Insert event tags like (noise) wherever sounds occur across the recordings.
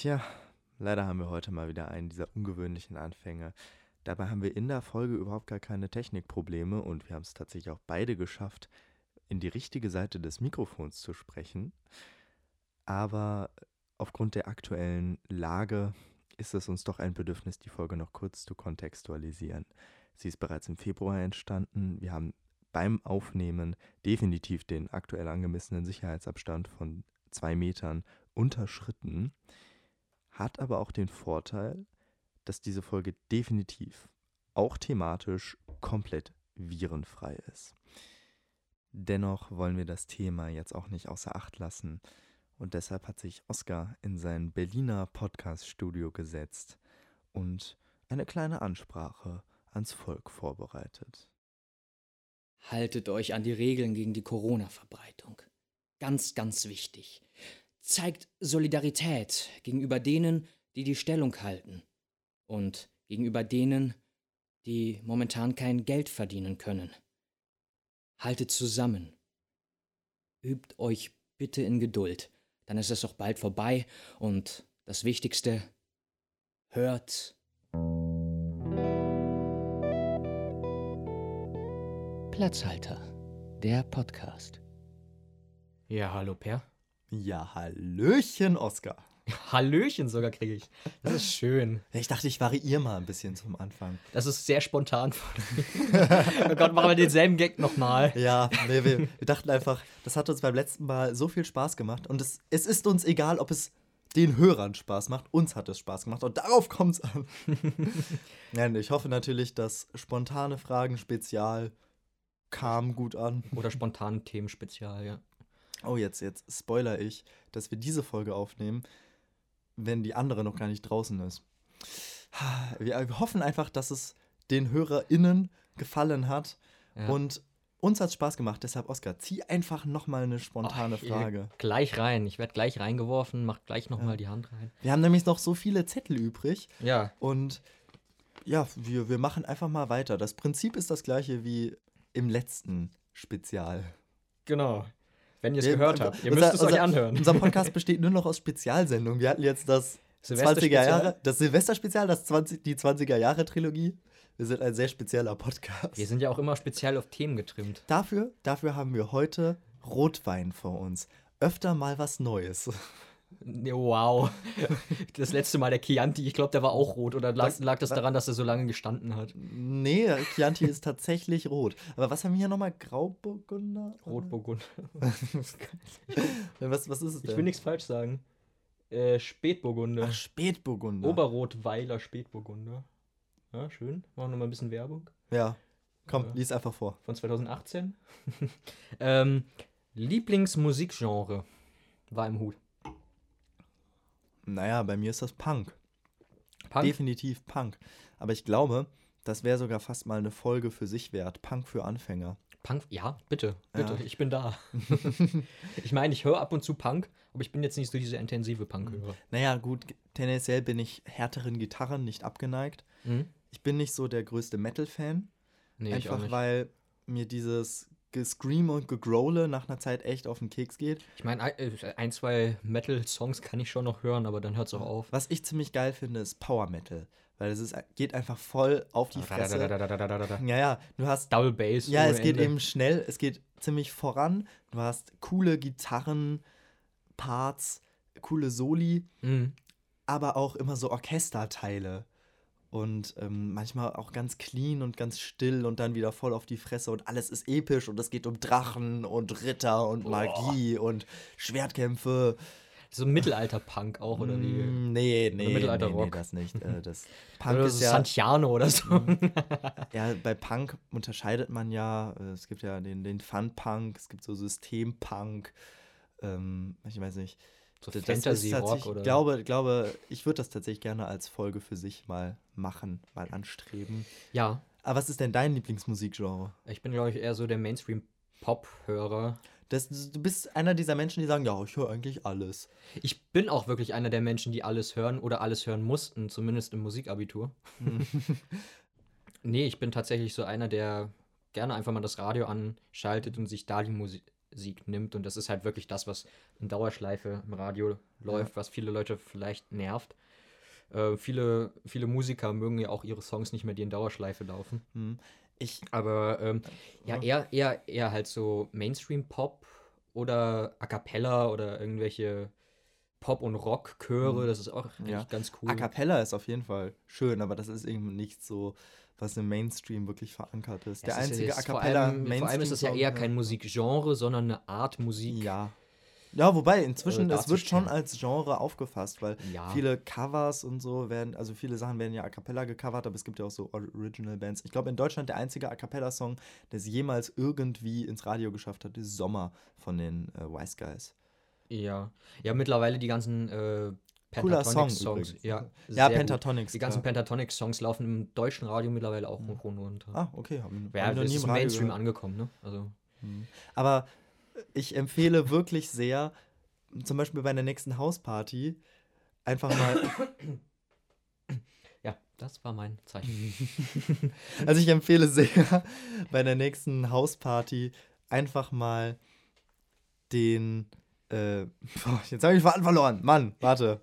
Tja, leider haben wir heute mal wieder einen dieser ungewöhnlichen Anfänge. Dabei haben wir in der Folge überhaupt gar keine Technikprobleme und wir haben es tatsächlich auch beide geschafft, in die richtige Seite des Mikrofons zu sprechen. Aber aufgrund der aktuellen Lage ist es uns doch ein Bedürfnis, die Folge noch kurz zu kontextualisieren. Sie ist bereits im Februar entstanden. Wir haben beim Aufnehmen definitiv den aktuell angemessenen Sicherheitsabstand von zwei Metern unterschritten, hat aber auch den Vorteil, dass diese Folge definitiv auch thematisch komplett virenfrei ist. Dennoch wollen wir das Thema jetzt auch nicht außer Acht lassen und deshalb hat sich Oskar in sein Berliner Podcast-Studio gesetzt und eine kleine Ansprache ans Volk vorbereitet. Haltet euch an die Regeln gegen die Corona-Verbreitung. Ganz, ganz wichtig. Zeigt Solidarität gegenüber denen, die die Stellung halten. Und gegenüber denen, die momentan kein Geld verdienen können. Haltet zusammen. Übt euch bitte in Geduld. Dann ist es auch bald vorbei. Und das Wichtigste, hört. Platzhalter, der Podcast. Ja, hallo Per. Ja, Hallöchen, Oskar. (laughs) Hallöchen sogar kriege ich. Das ist schön. Ich dachte, ich variiere mal ein bisschen zum Anfang. Das ist sehr spontan von mir. (laughs) oh Gott, machen wir denselben Gag nochmal. Ja, nee, wir, wir, dachten einfach, das hat uns beim letzten Mal so viel Spaß gemacht. Und es, es ist uns egal, ob es den Hörern Spaß macht. Uns hat es Spaß gemacht. Und darauf kommt es an. (laughs) Nein, ich hoffe natürlich, dass spontane Fragen Spezial kam gut an. Oder spontane Themen Spezial, ja. Oh, jetzt, jetzt spoiler ich, dass wir diese Folge aufnehmen, wenn die andere noch gar nicht draußen ist. Wir hoffen einfach, dass es den HörerInnen gefallen hat ja. und uns hat es Spaß gemacht. Deshalb, Oskar, zieh einfach nochmal eine spontane oh, Frage. Gleich rein. Ich werde gleich reingeworfen, mach gleich nochmal ja. die Hand rein. Wir haben nämlich noch so viele Zettel übrig. Ja. Und ja, wir, wir machen einfach mal weiter. Das Prinzip ist das gleiche wie im letzten Spezial. Genau. Wenn ihr es gehört habt. Ihr müsst es unser, euch anhören. Unser (laughs) Podcast besteht nur noch aus Spezialsendungen. Wir hatten jetzt das 20er Jahre, das Silvesterspezial, das 20, die 20er Jahre Trilogie. Wir sind ein sehr spezieller Podcast. Wir sind ja auch immer speziell auf Themen getrimmt. Dafür, dafür haben wir heute Rotwein vor uns. Öfter mal was Neues. Wow. (laughs) Das letzte Mal der Chianti, ich glaube, der war auch rot. Oder lag das, lag das daran, dass er so lange gestanden hat? Nee, Chianti ist tatsächlich rot. Aber was haben wir hier nochmal? Grauburgunder? Rotburgunder. (laughs) was, was ist es denn? Ich will nichts falsch sagen. Äh, Spätburgunder. Ach, Spätburgunder. Oberrotweiler Spätburgunder. Ja, schön. Machen wir nochmal ein bisschen Werbung. Ja. Komm, ja. lies einfach vor. Von 2018. (laughs) ähm, Lieblingsmusikgenre war im Hut. Naja, bei mir ist das Punk. Punk? Definitiv Punk. Aber ich glaube, das wäre sogar fast mal eine Folge für sich wert. Punk für Anfänger. Punk, ja, bitte, bitte, ja. ich bin da. (laughs) ich meine, ich höre ab und zu Punk, aber ich bin jetzt nicht so diese intensive Punk-Hörer. Naja, gut, tendenziell bin ich härteren Gitarren nicht abgeneigt. Mhm. Ich bin nicht so der größte Metal-Fan. Nee, einfach weil mir dieses Gescream und Gegrole nach einer Zeit echt auf den Keks geht. Ich meine, äh, ein, zwei Metal-Songs kann ich schon noch hören, aber dann hört es auch auf. Was ich ziemlich geil finde, ist Power Metal. Weil es ist, geht einfach voll auf die Fresse. Ja, ja, du hast. Double Bass. Ja, es geht Ende. eben schnell, es geht ziemlich voran. Du hast coole Gitarren, Parts, coole Soli, mhm. aber auch immer so Orchesterteile und ähm, manchmal auch ganz clean und ganz still und dann wieder voll auf die Fresse und alles ist episch und es geht um Drachen und Ritter und Magie Boah. und Schwertkämpfe. So Mittelalter-Punk auch, oder wie? Mm, nee, nee, Mittelalter-Rock. Nee, das nicht. Äh, (laughs) das Punk oder ist ja, Santiano oder so. Mm. (laughs) ja, bei Punk unterscheidet man ja, äh, es gibt ja den, den Fun-Punk, es gibt so System-Punk, ähm, ich weiß nicht, so Fantasy-Rock oder? Ich glaube, glaube ich würde das tatsächlich gerne als Folge für sich mal machen, mal anstreben. Ja. Aber was ist denn dein Lieblingsmusikgenre? Ich bin, glaube ich, eher so der Mainstream-Pop-Hörer. du bist einer dieser Menschen, die sagen, ja, ich höre eigentlich alles. Ich bin auch wirklich einer der Menschen, die alles hören oder alles hören mussten, zumindest im Musikabitur. (laughs) nee, ich bin tatsächlich so einer, der gerne einfach mal das Radio anschaltet und sich da die Musik Musik nimmt. Und das ist halt wirklich das, was in Dauerschleife im Radio läuft, ja. was viele Leute vielleicht nervt. Äh, viele, viele Musiker mögen ja auch ihre Songs nicht mehr, die in Dauerschleife laufen. Hm. Ich, Aber ähm, ja, ja, eher, eher, eher halt so Mainstream-Pop oder A Cappella oder irgendwelche Pop- und Rock-Chöre, hm. das ist auch ja. ganz cool. A Cappella ist auf jeden Fall schön, aber das ist eben nicht so, was im Mainstream wirklich verankert ist. Der ist einzige A Cappella Mainstream. Vor allem ist das ja eher kein Musikgenre, sondern eine Art Musik. Ja. Ja, wobei inzwischen, äh, es wird schon als Genre aufgefasst, weil ja. viele Covers und so werden, also viele Sachen werden ja a cappella gecovert, aber es gibt ja auch so Original Bands. Ich glaube, in Deutschland der einzige a cappella Song, der es jemals irgendwie ins Radio geschafft hat, ist Sommer von den äh, Wise Guys. Ja, ja, mittlerweile die ganzen äh, Pentatonic-Songs. Ja, ja Pentatonics. Die ganzen Pentatonic-Songs laufen im deutschen Radio mittlerweile auch mhm. hoch und runter. Ah, okay. Haben, ja, das ist im Mainstream gehört. angekommen, ne? Also. Mhm. Aber ich empfehle wirklich sehr, zum Beispiel bei der nächsten Hausparty, einfach mal. Ja, das war mein Zeichen. (laughs) also ich empfehle sehr, bei der nächsten Hausparty einfach mal den äh, (laughs) jetzt habe ich Faden verloren. Mann, warte.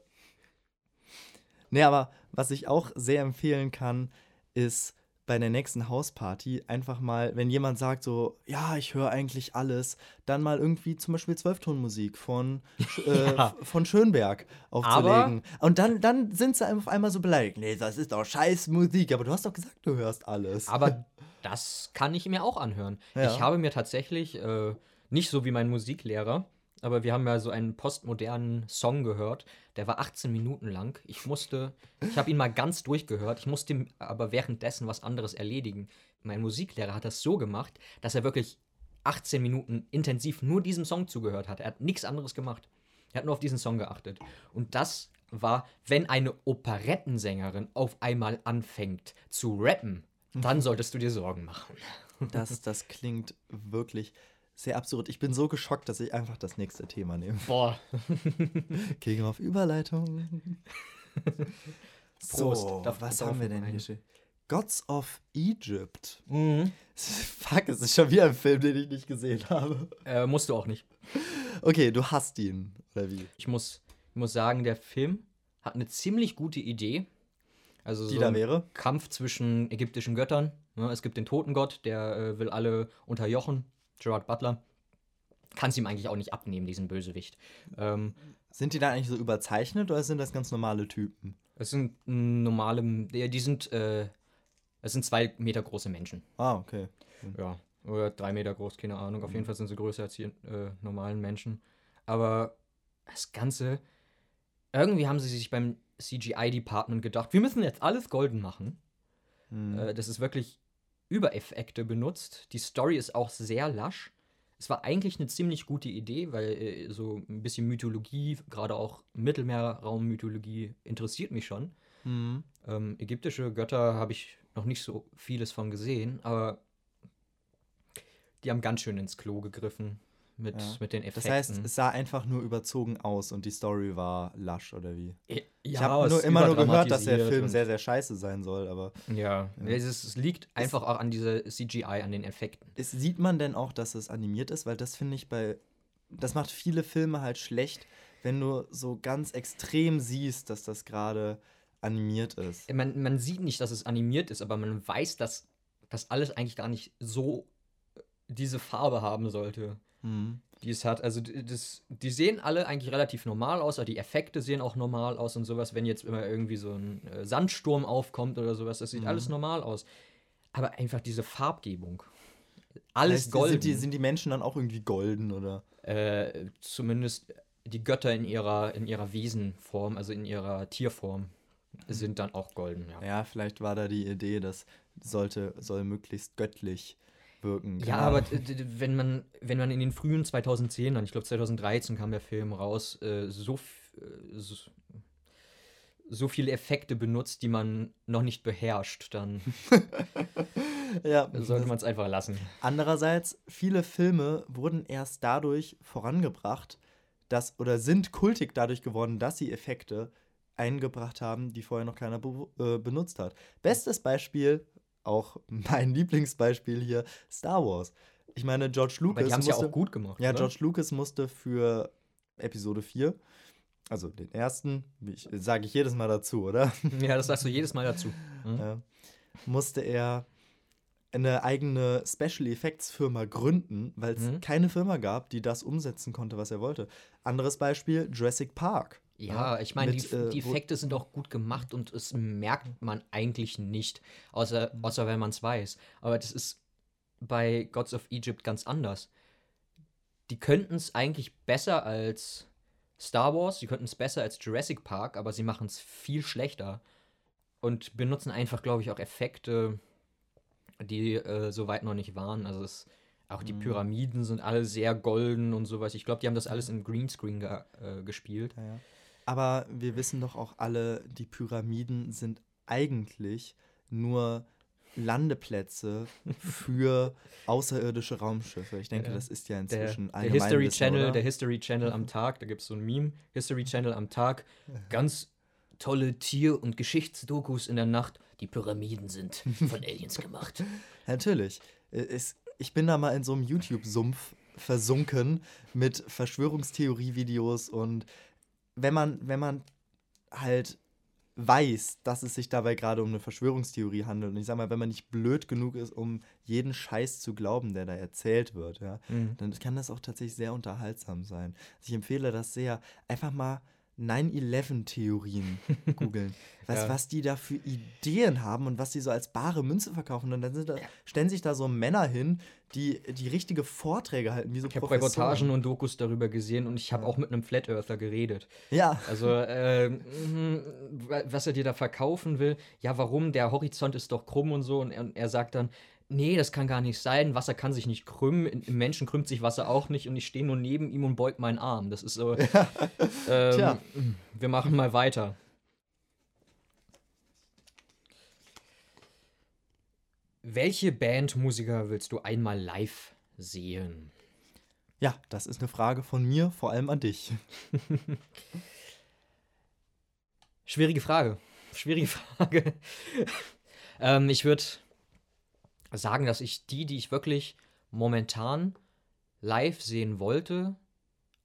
Nee, aber was ich auch sehr empfehlen kann, ist bei der nächsten Hausparty einfach mal, wenn jemand sagt so, ja, ich höre eigentlich alles, dann mal irgendwie zum Beispiel Zwölftonmusik von, (laughs) äh, ja. von Schönberg aufzulegen. Aber und dann, dann sind sie auf einmal so beleidigt. Nee, das ist doch scheiß Musik, aber du hast doch gesagt, du hörst alles. Aber (laughs) das kann ich mir auch anhören. Ja. Ich habe mir tatsächlich, äh, nicht so wie mein Musiklehrer, aber wir haben ja so einen postmodernen Song gehört, der war 18 Minuten lang. Ich musste, ich habe ihn mal ganz durchgehört, ich musste aber währenddessen was anderes erledigen. Mein Musiklehrer hat das so gemacht, dass er wirklich 18 Minuten intensiv nur diesem Song zugehört hat. Er hat nichts anderes gemacht. Er hat nur auf diesen Song geachtet. Und das war, wenn eine Operettensängerin auf einmal anfängt zu rappen, dann solltest du dir Sorgen machen. Das, das klingt wirklich sehr absurd. Ich bin so geschockt, dass ich einfach das nächste Thema nehme. Boah. (laughs) Gegen auf Überleitung. (laughs) Prost. So, was haben wir denn hier? Gods of Egypt. Mhm. (laughs) Fuck, es ist schon wieder ein Film, den ich nicht gesehen habe. Äh, musst du auch nicht. Okay, du hast ihn, oder wie? Ich muss, ich muss sagen, der Film hat eine ziemlich gute Idee. Also Die so da wäre? Kampf zwischen ägyptischen Göttern. Ne, es gibt den Totengott, der äh, will alle unterjochen Gerard Butler, kann es ihm eigentlich auch nicht abnehmen, diesen Bösewicht. Ähm, sind die da eigentlich so überzeichnet oder sind das ganz normale Typen? Es sind normale, die sind, äh, es sind zwei Meter große Menschen. Ah, okay. Ja, oder drei Meter groß, keine Ahnung. Auf jeden Fall sind sie größer als die äh, normalen Menschen. Aber das Ganze, irgendwie haben sie sich beim CGI-Department gedacht, wir müssen jetzt alles golden machen. Hm. Äh, das ist wirklich Übereffekte benutzt. Die Story ist auch sehr lasch. Es war eigentlich eine ziemlich gute Idee, weil äh, so ein bisschen Mythologie, gerade auch Mittelmeerraummythologie, interessiert mich schon. Mhm. Ähm, ägyptische Götter habe ich noch nicht so vieles von gesehen, aber die haben ganz schön ins Klo gegriffen mit, ja. mit den Effekten. Das heißt, es sah einfach nur überzogen aus und die Story war lasch, oder wie? Ja, ich habe nur, immer nur gehört, dass der Film sehr, sehr scheiße sein soll, aber. Ja, ja. Es, es, liegt einfach es, auch an dieser CGI, an den Effekten. Es, sieht man denn auch, dass es animiert ist? Weil das finde ich bei. Das macht viele Filme halt schlecht, wenn du so ganz extrem siehst, dass das gerade animiert ist. Man, man sieht nicht, dass es animiert ist, aber man weiß, dass das alles eigentlich gar nicht so äh, diese Farbe haben sollte mhm. die es hat. Also das, die sehen alle eigentlich relativ normal aus, aber die Effekte sehen auch normal aus und sowas. Wenn jetzt immer irgendwie so ein äh, Sandsturm aufkommt oder sowas, das sieht mhm. alles normal aus. Aber einfach diese Farbgebung. Alles heißt, golden. Sind die, sind die Menschen dann auch irgendwie golden, oder? Äh, zumindest die Götter in ihrer, in ihrer Wesenform, also in ihrer Tierform, sind dann auch golden, ja. Ja, vielleicht war da die Idee, das sollte, soll möglichst göttlich wirken. Ja, aber wenn man, wenn man in den frühen 2010ern, ich glaube 2013 kam der Film raus, äh, so, äh, so, so viele Effekte benutzt, die man noch nicht beherrscht, dann (laughs) ja, sollte man es einfach lassen. Andererseits, viele Filme wurden erst dadurch vorangebracht, dass oder sind kultig dadurch geworden, dass sie Effekte eingebracht haben, die vorher noch keiner be äh, benutzt hat. Bestes Beispiel auch (laughs) mein Lieblingsbeispiel hier, Star Wars. ich meine, George Lucas. Aber die haben es ja musste- auch gut gemacht. Ja, oder? George Lucas musste für Episode 4, also den ersten, sage ich jedes Mal dazu, oder? (laughs) Ja, das sagst du jedes Mal dazu. Mhm. Ja. musste er eine eigene Special Effects Firma gründen, weil es Mhm. keine Firma gab, die das umsetzen konnte, was er wollte. Anderes Beispiel, Jurassic Park. Ja, ich meine, die, äh, die Effekte sind auch gut gemacht und es merkt man eigentlich nicht, außer, Mhm. außer wenn man es weiß. Aber das ist bei Gods of Egypt ganz anders. Die könnten es eigentlich besser als Star Wars, die könnten es besser als Jurassic Park, aber sie machen es viel schlechter und benutzen einfach, glaube ich, auch Effekte, die äh, so weit noch nicht waren. Also es, auch die Mhm. Pyramiden sind alle sehr golden und sowas. Ich glaube, die haben das alles im Greenscreen ge äh, gespielt. Ja, ja. Aber wir wissen doch auch alle, die Pyramiden sind eigentlich nur Landeplätze (laughs) für außerirdische Raumschiffe. Ich denke, Ja. das ist ja der, inzwischen der allgemein History Wissen, Channel, oder? der History Channel am Tag, da gibt es so ein Meme, History Channel am Tag, ganz tolle Tier- und Geschichtsdokus in der Nacht. Die Pyramiden sind von (laughs) Aliens gemacht. Natürlich. Äh, ich bin da mal in so einem YouTube-Sumpf versunken mit Verschwörungstheorie-Videos und wenn man, wenn man halt weiß, dass es sich dabei gerade um eine Verschwörungstheorie handelt und ich sag mal, wenn man nicht blöd genug ist, um jeden Scheiß zu glauben, der da erzählt wird, ja, Mhm. dann kann das auch tatsächlich sehr unterhaltsam sein. Also ich empfehle das sehr. Einfach mal 9-11-Theorien (laughs) googeln. Was, Ja. was die da für Ideen haben und was die so als bare Münze verkaufen. Und dann sind da, stellen sich da so Männer hin, die die richtige Vorträge halten, wie so Ich habe. Reportagen und Dokus darüber gesehen und ich habe auch mit einem Flat Earther geredet. Ja, Also, wa- was er dir da verkaufen will, ja, warum? Der Horizont ist doch krumm und so. Und er, und er sagt dann, nee, das kann gar nicht sein. Wasser kann sich nicht krümmen. Im Menschen krümmt sich Wasser auch nicht. Und ich stehe nur neben ihm und beug meinen Arm. Das ist so. (laughs) ähm, Tja. Wir machen mal weiter. Welche Bandmusiker willst du einmal live sehen? ja, das ist eine Frage von mir, vor allem an dich. Schwierige Frage. Schwierige (laughs) Frage. ähm, ich würde sagen, dass ich die, die ich wirklich momentan live sehen wollte,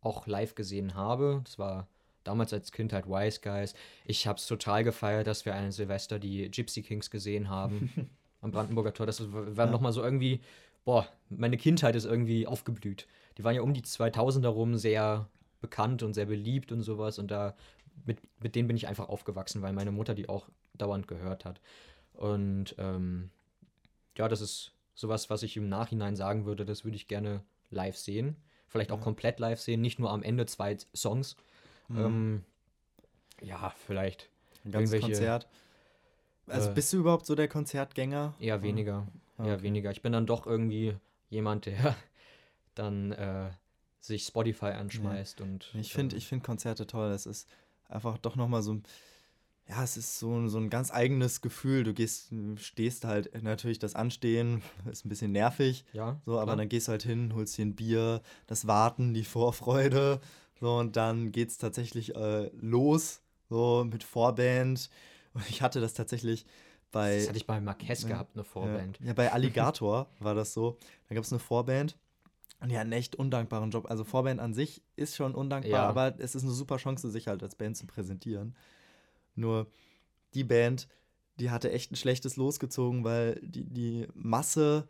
auch live gesehen habe. Das war damals als Kind halt Wise Guys. Ich habe es total gefeiert, dass wir einen Silvester die Gypsy Kings gesehen haben (laughs) am Brandenburger Tor. Das war Ja. nochmal so irgendwie, boah, meine Kindheit ist irgendwie aufgeblüht. Die waren ja um die 2000er rum sehr bekannt und sehr beliebt und sowas. Und da mit, mit denen bin ich einfach aufgewachsen, weil meine Mutter die auch dauernd gehört hat. Und ähm, ja, das ist sowas, was ich im Nachhinein sagen würde, das würde ich gerne live sehen. Vielleicht auch Ja. komplett live sehen, nicht nur am Ende zwei Songs. Mhm. Ähm, ja, vielleicht Ein ganzes Konzert. Also äh, bist du überhaupt so der Konzertgänger? eher weniger. Ah, Eher okay. weniger. Ich bin dann doch irgendwie jemand, (laughs) der dann äh, sich Spotify anschmeißt und. Ich finde ähm, ich Konzerte toll. Es ist einfach doch nochmal so ein. Ja, es ist so, ein- so ein ganz eigenes Gefühl. Du gehst, stehst halt, natürlich das Anstehen (laughs) ist ein bisschen nervig, ja, so, aber klar. dann gehst du halt hin, holst dir ein Bier, das Warten, die Vorfreude, so, und dann geht's tatsächlich äh, los, so mit Vorband. Und ich hatte das tatsächlich bei. Das hatte ich bei Marquez Ja, gehabt, eine Vorband. Ja, ja bei (laughs) Alligator war das so. Da gab es eine Vorband und die hatten einen echt undankbaren Job. Also Vorband an sich ist schon undankbar, Ja. aber es ist eine super Chance, sich halt als Band zu präsentieren. Nur die Band, die hatte echt ein schlechtes losgezogen, weil die, die Masse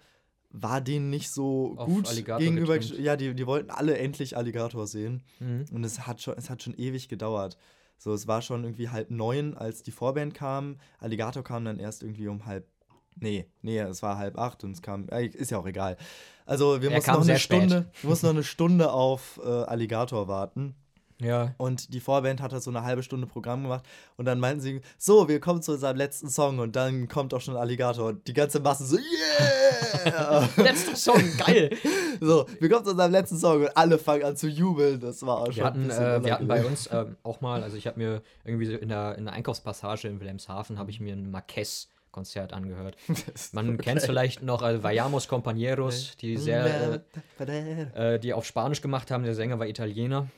war denen nicht so Auf gut Alligator gegenüber. getrimmt. Ja, die, die wollten alle endlich Alligator sehen. Mhm. Und es hat schon, es hat schon ewig gedauert. So, es war schon irgendwie halb neun, als die Vorband kam. Alligator kam dann erst irgendwie um halb. Nee, nee, es war halb acht und es kam. Ist ja auch egal. Also wir mussten noch eine. Stunde, wir mussten noch eine Stunde auf äh, Alligator warten. Ja. Und die Vorband hat halt so eine halbe Stunde Programm gemacht. Und dann meinten sie, so, wir kommen zu unserem letzten Song. Und dann kommt auch schon Alligator. Und die ganze Masse so, yeah! (laughs) Letzter Song, geil. (laughs) so, wir kommen zu unserem letzten Song. Und alle fangen an zu jubeln. Das war auch schon Wir hatten, ein bisschen äh, wir hatten bei uns ähm, auch mal, also ich habe mir irgendwie so in der, in der Einkaufspassage in Wilhelmshaven, habe ich mir ein Marquez-Konzert angehört. (laughs) Man kennt es vielleicht noch, also Vayamos Compañeros, die sehr, äh, äh, die auf Spanisch gemacht haben. Der Sänger war Italiener.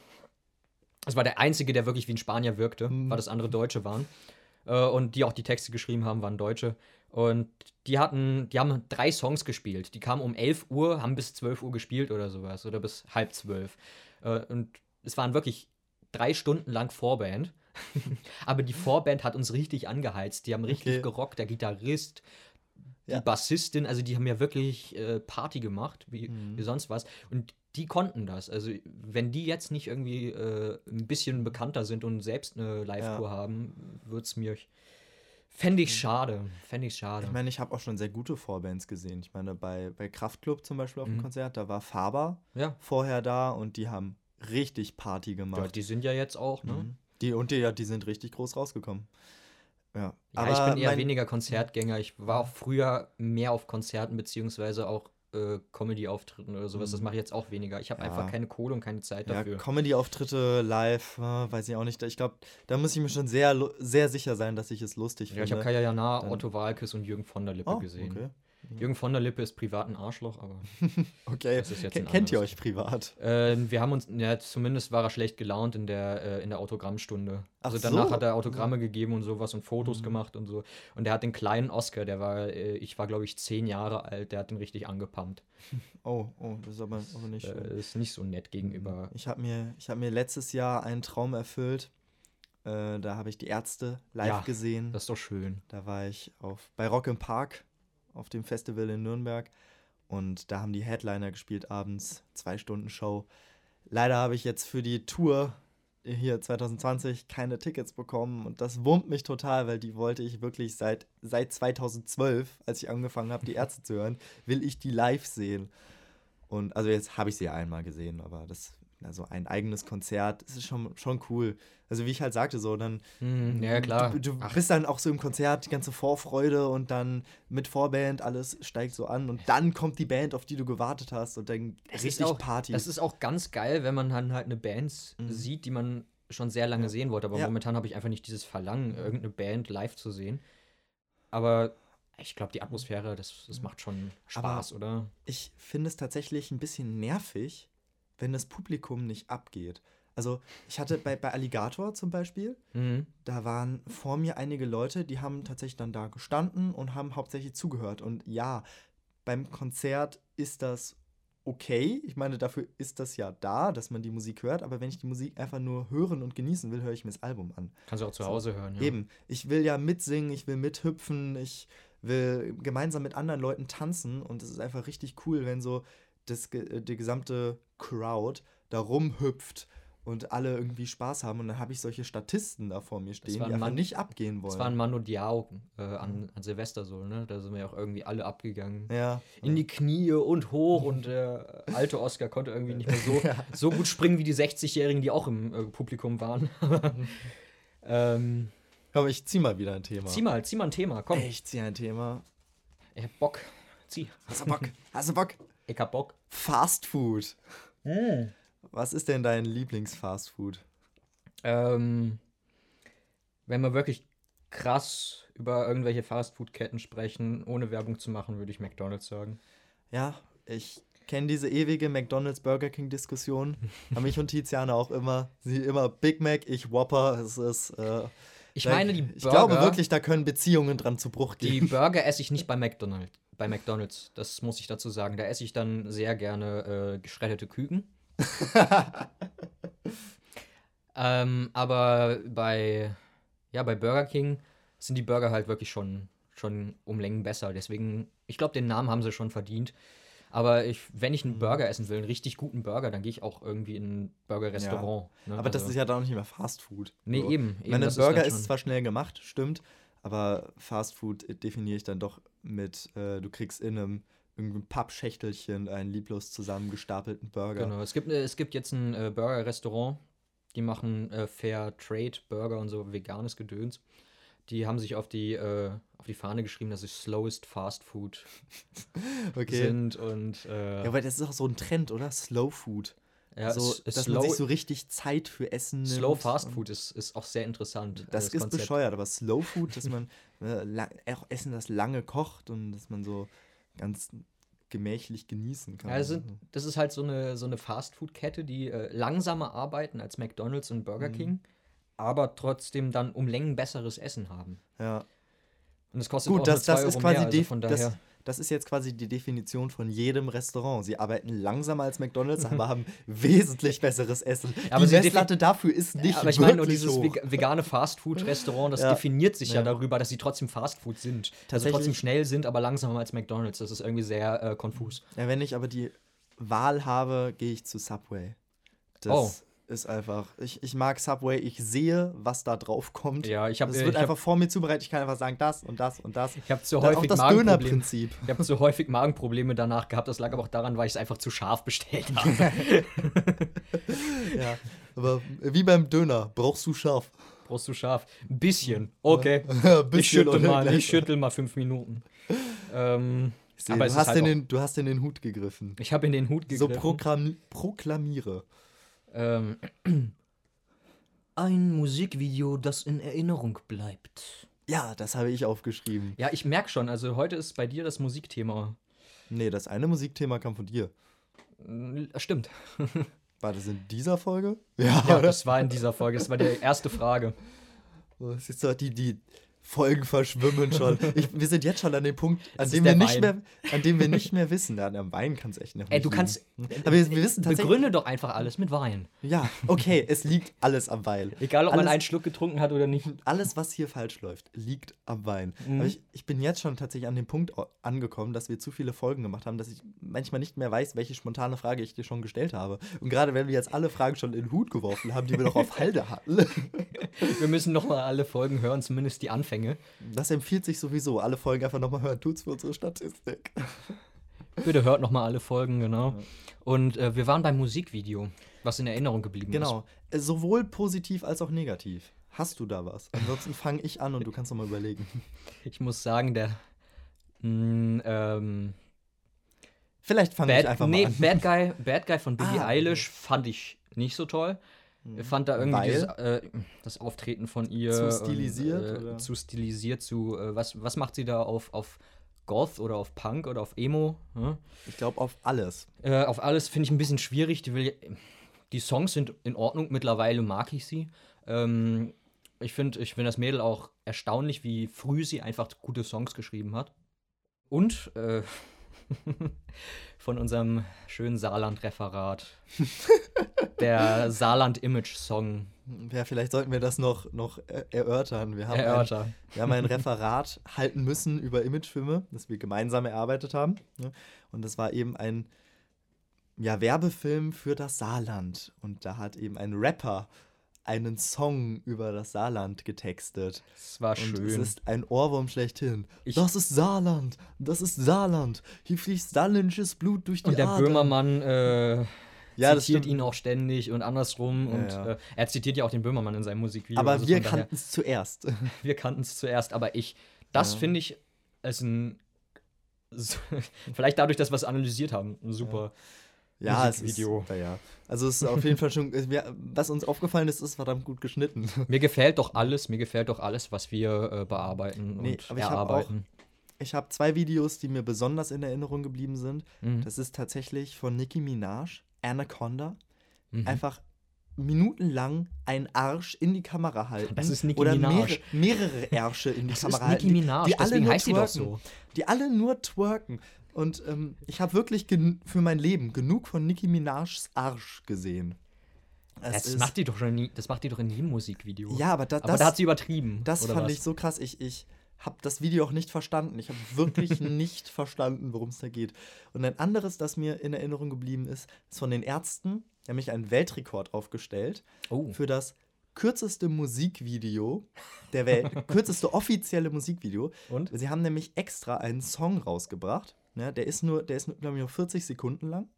Das war der einzige, der wirklich wie ein Spanier wirkte, Mhm. weil das andere Deutsche waren. Äh, und die auch die Texte geschrieben haben, waren Deutsche. Und die hatten, die haben drei Songs gespielt. Die kamen um 11 Uhr, haben bis 12 Uhr gespielt oder sowas. Oder bis halb zwölf. Äh, und es waren wirklich drei Stunden lang Vorband. (laughs) Aber die Vorband hat uns richtig angeheizt. Die haben richtig Okay. gerockt. Der Gitarrist, die Ja. Bassistin, also die haben ja wirklich äh, Party gemacht, wie, Mhm. wie sonst was. Und die konnten das. Also, wenn die jetzt nicht irgendwie äh, ein bisschen bekannter sind und selbst eine Live-Tour haben, würde es mir. Fände ich schade. Fände ich schade. Ich meine, ich habe auch schon sehr gute Vorbands gesehen. Ich meine, bei, bei Kraftklub zum Beispiel auf dem Mhm. Konzert, da war Faber ja. vorher da und die haben richtig Party ja, gemacht. die sind ja jetzt auch, ne? Mhm. Die und die, ja, die sind richtig groß rausgekommen. Ja, Ja, ich bin eher weniger Konzertgänger. Ich war auch früher mehr auf Konzerten beziehungsweise auch äh, Comedy-Auftritten oder sowas. Das Mhm. mache ich jetzt auch weniger. Ich habe Ja. einfach keine Kohle und keine Zeit Ja, dafür. Comedy-Auftritte live, äh, weiß ich auch nicht. Ich glaube, da muss ich mir schon sehr, sehr sicher sein, dass ich es lustig Ja, finde. ich habe Kaya Jana, Otto Walkes und Jürgen von der Lippe oh, gesehen. okay. Jürgen von der Lippe ist privat ein Arschloch, aber (laughs) Okay, Das ist jetzt Ken- ein kennt ihr euch privat? ähm, wir haben uns, ja, zumindest war er schlecht gelaunt in der, äh, in der Autogrammstunde. Ach Also danach so. hat er Autogramme gegeben und sowas und Fotos Mhm. gemacht und so. Und der hat den kleinen Oscar, der war, äh, ich war glaube ich zehn Jahre alt, der hat den richtig angepumpt. (laughs) Oh, oh, das ist aber, aber nicht schön. Äh, ist nicht so nett gegenüber. Ich habe mir, ich hab mir letztes Jahr einen Traum erfüllt. Äh, da habe ich die Ärzte live Ja, gesehen. Das ist doch schön. Da war ich auf, bei Rock im Park auf dem Festival in Nürnberg. Und da haben die Headliner gespielt abends, zwei Stunden Show. Leider habe ich jetzt für die Tour hier 2020 keine Tickets bekommen und das wurmt mich total, weil die wollte ich wirklich seit, seit 2012, als ich angefangen habe, die Ärzte zu hören, will ich die live sehen. Und also jetzt habe ich sie ja einmal gesehen, aber das, also ein eigenes Konzert, das ist schon, schon cool. Also wie ich halt sagte, so dann Mhm, ja, klar. Du, du bist dann auch so im Konzert, die ganze Vorfreude und dann mit Vorband, alles steigt so an und dann kommt die Band, auf die du gewartet hast und dann ist richtig auch- Party. das ist auch ganz geil, wenn man dann halt eine Band Mhm. sieht, die man schon sehr lange Ja. sehen wollte. Aber Ja. momentan habe ich einfach nicht dieses Verlangen, irgendeine Band live zu sehen. Aber ich glaube, die Atmosphäre, das, das macht schon Spaß, oder? ich finde es tatsächlich ein bisschen nervig, wenn das Publikum nicht abgeht. Also ich hatte bei, bei Alligator zum Beispiel, Mhm. da waren vor mir einige Leute, die haben tatsächlich dann da gestanden und haben hauptsächlich zugehört. Und ja, beim Konzert ist das okay. Ich meine, dafür ist das ja da, dass man die Musik hört. Aber wenn ich die Musik einfach nur hören und genießen will, höre ich mir das Album an. Kannst du auch zu So. Hause hören, ja. Eben, ich will ja mitsingen, ich will mithüpfen, ich will gemeinsam mit anderen Leuten tanzen. Und es ist einfach richtig cool, wenn so das, äh, die gesamte Crowd da rumhüpft und alle irgendwie Spaß haben. Und dann habe ich solche Statisten da vor mir stehen, die ein einfach Mann- nicht abgehen wollen. Das war ein Mano Diao äh, an, an Silvester so, ne? Da sind wir ja auch irgendwie alle abgegangen. ja. In die Knie und hoch und der alte Oscar konnte irgendwie nicht mehr so, (laughs) so gut springen wie die 60-Jährigen, die auch im äh, Publikum waren. (laughs) ähm, Komm, ich zieh mal wieder ein Thema. zieh mal, zieh mal ein Thema, komm. Ich zieh ein Thema. Ich hab Bock. Zieh. Hast du Bock? Hast du Bock? Ich hab Bock. Fast Food. Was ist denn dein Lieblings-Fast Food? Ähm, wenn wir wirklich krass über irgendwelche Fastfood-Ketten sprechen, ohne Werbung zu machen, würde ich McDonalds sagen. Ja, ich kenne diese ewige McDonald's Burger King Diskussion. Haben mich und Tiziane auch immer. Sie immer Big Mac, ich Whopper. Es ist. Äh, Ich meine, die Burger, Ich glaube wirklich, da können Beziehungen dran zu Bruch die gehen. Burger esse ich nicht bei McDonald's. Bei McDonald's, das muss ich dazu sagen. Da esse ich dann sehr gerne äh, geschredderte Küken. (laughs) ähm, aber bei, ja, bei Burger King sind die Burger halt wirklich schon, schon um Längen besser. Deswegen, ich glaube, den Namen haben sie schon verdient. Aber ich, wenn ich einen Mhm. Burger essen will, einen richtig guten Burger, dann gehe ich auch irgendwie in ein Burger-Restaurant. ne? Aber das Also- ist ja dann auch nicht mehr Fast Food. Nee, So. eben. Ich eben meine, das ein Burger ist, schon- zwar schnell gemacht, stimmt, aber Fast Food definiere ich dann doch mit, äh, du kriegst in einem irgendeinem Pappschächtelchen einen lieblos zusammengestapelten Burger. Genau, es gibt, äh, es gibt jetzt ein äh, Burger-Restaurant, die machen äh, Fair Trade Burger und so veganes Gedöns. Die haben sich auf die, äh, auf die Fahne geschrieben, dass sie slowest Fast Food (laughs) Okay. sind und äh, Ja, aber das ist auch so ein Trend, oder? Slow Food. Ja, so, dass slow, man sich so richtig Zeit für Essen nimmt. slow Fast Food ist, ist auch sehr interessant. Das äh, ist bescheuert, aber Slow Food, dass man (laughs) äh, Essen, das lange kocht und dass man so ganz gemächlich genießen kann. Ja, das, das ist halt so eine, so eine Fast-Food-Kette, die äh, langsamer arbeiten als McDonalds und Burger Mhm. King, aber trotzdem dann um Längen besseres Essen haben. ja. Und es kostet Gut, auch das, nur das 2 ist Euro quasi mehr, also von das, daher. das ist jetzt quasi die Definition von jedem Restaurant. Sie arbeiten langsamer als McDonalds, (laughs) aber haben wesentlich besseres Essen. aber die Messlatte dafür ist nicht aber ich meine, nur dieses hoch. vega- vegane Fastfood-Restaurant, das Ja. definiert sich ja. Ja. darüber, dass sie trotzdem Fastfood sind. Also trotzdem schnell sind, aber langsamer als McDonalds. Das ist irgendwie sehr äh, konfus. Ja, wenn ich aber die Wahl habe, gehe ich zu Subway. Das Oh. Ist einfach. Ich, ich mag Subway, ich sehe, was da drauf kommt. Ja, ich habe Es äh, wird ich hab, einfach vor mir zubereitet. Ich kann einfach sagen, das und das und das. ich hab zu Dann auch häufig das Magenprobleme. Dönerprinzip. Ich habe zu häufig Magenprobleme danach gehabt. Das lag aber auch daran, weil ich es einfach zu scharf bestellt habe. (laughs) ja. Aber wie beim Döner, brauchst du scharf. Brauchst du scharf? Ein bisschen. Okay. (laughs) Ich bisschen schüttel oder mal, gleich. ich schüttel mal fünf Minuten. Ähm, Ich sehe, aber du, hast halt in den, du hast in den Hut gegriffen. ich habe in den Hut So gegriffen. proklam proklamiere. Ähm, (clears throat) ein Musikvideo, das in Erinnerung bleibt. Ja, das habe ich aufgeschrieben. Ja, ich merke schon, also heute ist bei dir das Musikthema. Nee, das eine Musikthema kam von dir. Mm, Stimmt. (laughs) War das in dieser Folge? Ja, Ja, (laughs) das war in dieser Folge. Das war die erste Frage. Das ist doch die, die Folgen verschwimmen schon. (laughs) Ich, wir sind jetzt schon an dem Punkt, an dem, wir nicht mehr, an dem wir nicht mehr wissen. Ja, am Wein kann es echt noch Ey, nicht du kannst. liegen. Aber wir, wir wissen tatsächlich. Begründe doch einfach alles mit Wein. Ja, okay, es liegt alles am Wein. Egal, ob man Alles- einen Schluck getrunken hat oder nicht. Alles, was hier falsch läuft, liegt am Wein. Mhm. Aber ich, ich bin jetzt schon tatsächlich an dem Punkt angekommen, dass wir zu viele Folgen gemacht haben, dass ich manchmal nicht mehr weiß, welche spontane Frage ich dir schon gestellt habe. Und gerade wenn wir jetzt alle Fragen schon in den Hut geworfen haben, die wir noch auf Halde hatten, (laughs) Wir müssen nochmal alle Folgen hören, zumindest die Anfänge. Das empfiehlt sich sowieso. Alle Folgen einfach nochmal hören. Tut's für unsere Statistik. Bitte hört nochmal alle Folgen, genau. Und äh, wir waren beim Musikvideo, was in Erinnerung geblieben Genau. Äh, Sowohl positiv als auch negativ. Hast du da was? Ansonsten fange ich an und du kannst noch mal überlegen. ist. (laughs) Ich muss sagen, der. Mh, ähm, Vielleicht fange ich Bad, einfach nee, mal an. Bad Guy, Bad Guy von Billie Ah, Eilish fand ich nicht so toll. Ich fand da irgendwie dieses, äh, das Auftreten von ihr Zu und, stilisiert, äh, oder? zu stilisiert zu äh, was was macht sie da auf auf Goth oder auf Punk oder auf Emo? Hm? Ich glaube auf alles. Äh, auf alles finde ich ein bisschen schwierig. Die, will, die Songs sind in Ordnung. Mittlerweile mag ich sie. Ähm, ich finde ich find das Mädel auch erstaunlich, wie früh sie einfach gute Songs geschrieben hat. Und äh, (laughs) von unserem schönen Saarland-Referat. der Saarland-Image-Song Ja, vielleicht sollten wir das noch, noch erörtern. Wir haben, ein, erörtern. wir haben ein Referat halten müssen über Imagefilme, das wir gemeinsam erarbeitet haben. ne? Und das war eben ein ja, Werbefilm für das Saarland. Und da hat eben ein Rapper einen Song über das Saarland getextet. Es war Und schön. es ist ein Ohrwurm schlechthin. Ich- das ist Saarland, das ist Saarland. Hier fließt saarländisches Blut durch die und der Adern. Böhmermann äh, ja, das zitiert ihn auch ständig und andersrum. Ja, und ja. Äh, er zitiert ja auch den Böhmermann in seinem Musikvideo. Aber also wir kannten es zuerst. (laughs) wir kannten es zuerst, aber ich, das finde ich als ein, (laughs) vielleicht dadurch, dass wir es analysiert haben, ein super. Ja, es ist, Musikvideo. ja, ja. Also es ist auf jeden Fall schon, was uns aufgefallen ist, ist verdammt gut geschnitten. (laughs) Mir gefällt doch alles, mir gefällt doch alles, was wir äh, bearbeiten Nee, und aber ich hab erarbeiten. Ich habe zwei Videos, die mir besonders in Erinnerung geblieben sind. Mhm. Das ist tatsächlich von Nicki Minaj, Anaconda. Mhm. Einfach minutenlang einen Arsch in die Kamera halten. Das ist Nicki oder Minaj. Mehrere, mehrere Ärsche in die Das Kamera ist halten. Nicki die- Minaj, die alle deswegen nur heißt sie doch twerken. so. Die alle nur twerken. Und ähm, ich habe wirklich für mein Leben genug von Nicki Minajs Arsch gesehen. Es Das ist- macht die doch schon nie, das macht die doch in jedem Musikvideo. Ja, aber, da, aber das, da hat sie übertrieben. das fand was? ich so krass. Ich, ich habe das Video auch nicht verstanden. Ich habe wirklich (laughs) nicht verstanden, worum es da geht. Und ein anderes, das mir in Erinnerung geblieben ist, ist von den Ärzten. Die haben mich einen Weltrekord aufgestellt Oh. für das kürzeste Musikvideo der Welt. (laughs) kürzeste offizielle Musikvideo. Und? Sie haben nämlich extra einen Song rausgebracht. Ne, der ist nur, der ist, glaube ich, nur 40 Sekunden lang.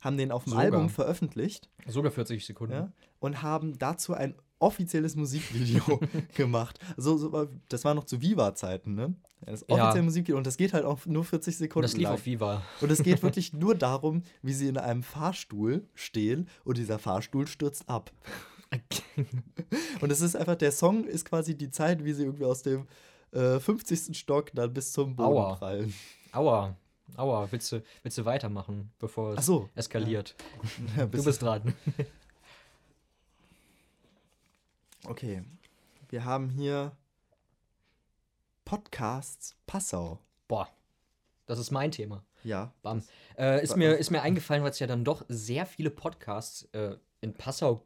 Haben den auf dem Sogar. Album veröffentlicht. Sogar 40 Sekunden. Ja, und haben dazu ein offizielles Musikvideo (laughs) gemacht. So, so, das war noch zu Viva-Zeiten, ne? Das Ja. offizielle Musikvideo und das geht halt auch nur 40 Sekunden Und das lief lang. auf Viva. Und es geht (laughs) wirklich nur darum, wie sie in einem Fahrstuhl stehen und dieser Fahrstuhl stürzt ab. und es ist einfach, der Song ist quasi die Zeit, wie sie irgendwie aus dem äh, 50. Stock dann bis zum Boden Aua. prallen. Aua. Aua. Willst du, willst du weitermachen, bevor es so. eskaliert? (laughs) Ja, Du bis- bist dran. (laughs) Okay. Wir haben hier Podcasts Passau. Boah, das ist mein Thema. Ja. Bam. Äh, ist, mir, ist mir eingefallen, weil es ja dann doch sehr viele Podcasts äh, in Passau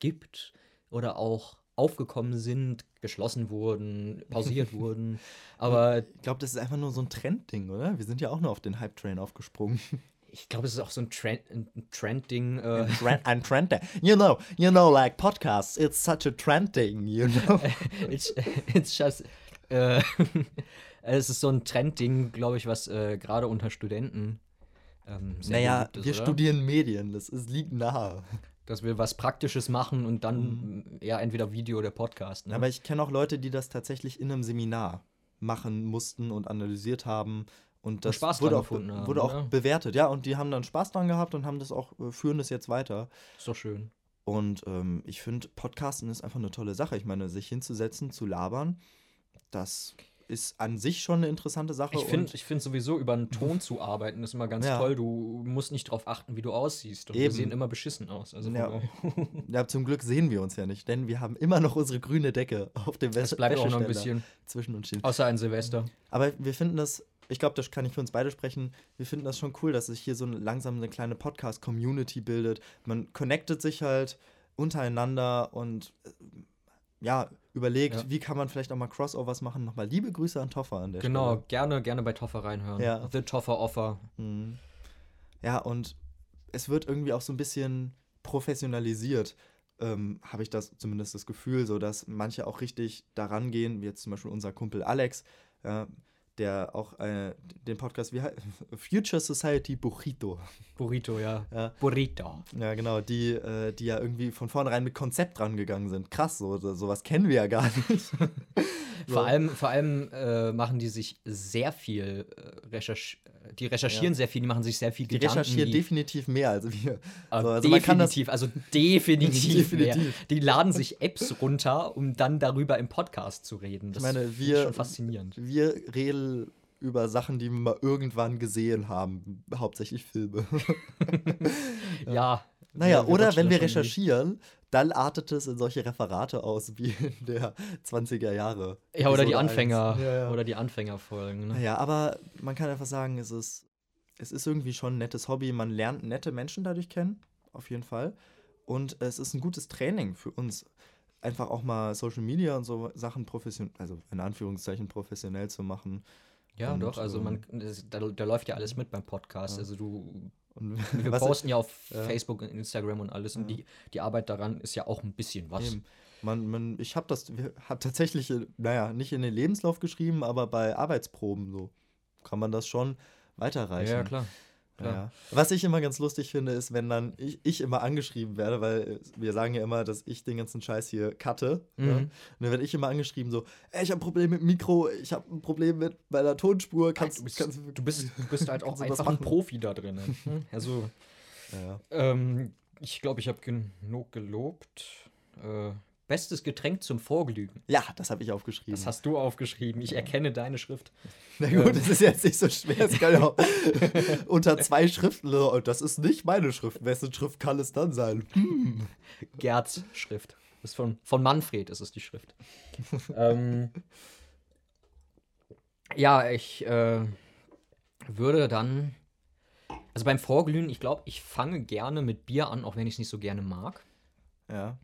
gibt oder auch aufgekommen sind, geschlossen wurden, (laughs) pausiert wurden. Aber Ich glaube, das ist einfach nur so ein Trendding, oder? Wir sind ja auch nur auf den Hype-Train aufgesprungen. (laughs) ich glaube, es ist auch so ein Trend- ein Trend-Ding. Äh, Trend, ein Trend. You know, you know, like podcasts, it's such a trending, you (laughs) know. it's, it's just. Äh, es ist so ein Trendding, glaube ich, was äh, gerade unter Studenten. Ähm, sehr naja, wir oder? studieren Medien, das ist, liegt nahe. Dass wir was Praktisches machen und dann ja entweder Video oder Podcast. Ne? Aber ich kenne auch Leute, die das tatsächlich in einem Seminar machen mussten und analysiert haben. Und das Spaß wurde, auch, haben, wurde auch ja. bewertet, ja. Und die haben dann Spaß dran gehabt und haben das auch, äh, führen das jetzt weiter. ist doch schön. Und ähm, ich finde, Podcasten ist einfach eine tolle Sache. Ich meine, sich hinzusetzen, zu labern, das ist an sich schon eine interessante Sache. Ich finde ich find sowieso, über einen Ton zu arbeiten, ist immer ganz Ja. toll. Du musst nicht darauf achten, wie du aussiehst. Und wir Eben. sehen immer beschissen aus. Also Ja. (laughs) ja, zum Glück sehen wir uns ja nicht, denn wir haben immer noch unsere grüne Decke auf dem es Wäsche bleibt auch noch ein bisschen. zwischen uns stehen. Außer ein Silvester. Aber wir finden das, ich glaube, das kann ich für uns beide sprechen, wir finden das schon cool, dass sich hier so eine, langsam eine kleine Podcast-Community bildet. Man connectet sich halt untereinander und äh, ja, überlegt, Ja. wie kann man vielleicht auch mal Crossovers machen. Nochmal liebe Grüße an Toffer an der Genau, Stelle. gerne, gerne bei Toffer reinhören. Ja. The Toffer Offer. Mhm. Ja, und es wird irgendwie auch so ein bisschen professionalisiert, ähm, habe ich das zumindest das Gefühl, so dass manche auch richtig daran gehen, wie jetzt zum Beispiel unser Kumpel Alex, ja, der auch äh, den Podcast, wie heißt (laughs) Future Society Burrito. Burrito, ja. (laughs) Ja. Burrito. Ja, genau, die, äh, die ja irgendwie von vornherein mit Konzept rangegangen sind. Krass, so, so sowas kennen wir ja gar nicht. (laughs) Vor allem, vor allem äh, machen die sich sehr viel äh, recherch die recherchieren sehr viel, die machen sich sehr viel Die Gedanken. recherchieren die- definitiv mehr als wir. Äh, So, also das- definitiv, also definitiv, mehr. Definitiv. Die laden sich Apps runter, um dann darüber im Podcast zu reden. Das Ich meine, wir- schon faszinierend. Wir reden über Sachen, die wir mal irgendwann gesehen haben. Hauptsächlich Filme. (laughs) Ja. (laughs) Naja, wir- wir oder wenn wir recherchieren, dann artet es in solche Referate aus wie in der 20er Jahre. Ja, oder die Anfänger. Ja, ja. Oder die Anfängerfolgen. Ne? Naja, aber man kann einfach sagen, es ist, es ist irgendwie schon ein nettes Hobby. Man lernt nette Menschen dadurch kennen, auf jeden Fall. Und es ist ein gutes Training für uns, einfach auch mal Social Media und so Sachen professionell, also in Anführungszeichen professionell zu machen. Ja, Und, doch, also man, das, da, da läuft ja alles mit beim Podcast. Ja. Also du, Und wir (laughs) posten ja auf Ja. Facebook und Instagram und alles und Ja. die, die Arbeit daran ist ja auch ein bisschen was. Eben. Man, man, ich habe das, habe tatsächlich, äh, naja, nicht in den Lebenslauf geschrieben, aber bei Arbeitsproben so kann man das schon weiterreichen. Ja, klar. Ja. Was ich immer ganz lustig finde, ist, wenn dann ich, ich immer angeschrieben werde, weil wir sagen ja immer, dass ich den ganzen Scheiß hier cutte. Ne? Mhm. Und dann werde ich immer angeschrieben so, ey, ich habe ein Problem mit dem Mikro, ich habe ein Problem mit meiner Tonspur, kannst du, bist, kannst, du, bist, du bist halt (laughs) auch einfach ein? Profi da drin. ne? (laughs) Also, Ja. ähm, ich glaube, ich habe genug gelobt. Äh, bestes Getränk zum Vorglühen. ja, das habe ich aufgeschrieben. Das hast du aufgeschrieben. Ich erkenne deine Schrift. Na gut, Ähm. das ist jetzt nicht so schwer. Es kann auch (laughs) unter zwei Schriften. so, Das ist nicht meine Schrift. Wessen Schrift kann es dann sein? Hm. Gerds Schrift. Das ist von, von Manfred, ist es die Schrift. (laughs) ähm, ja, ich äh, würde dann. Also beim Vorglühen, ich glaube, ich fange gerne mit Bier an, auch wenn ich es nicht so gerne mag. Ja.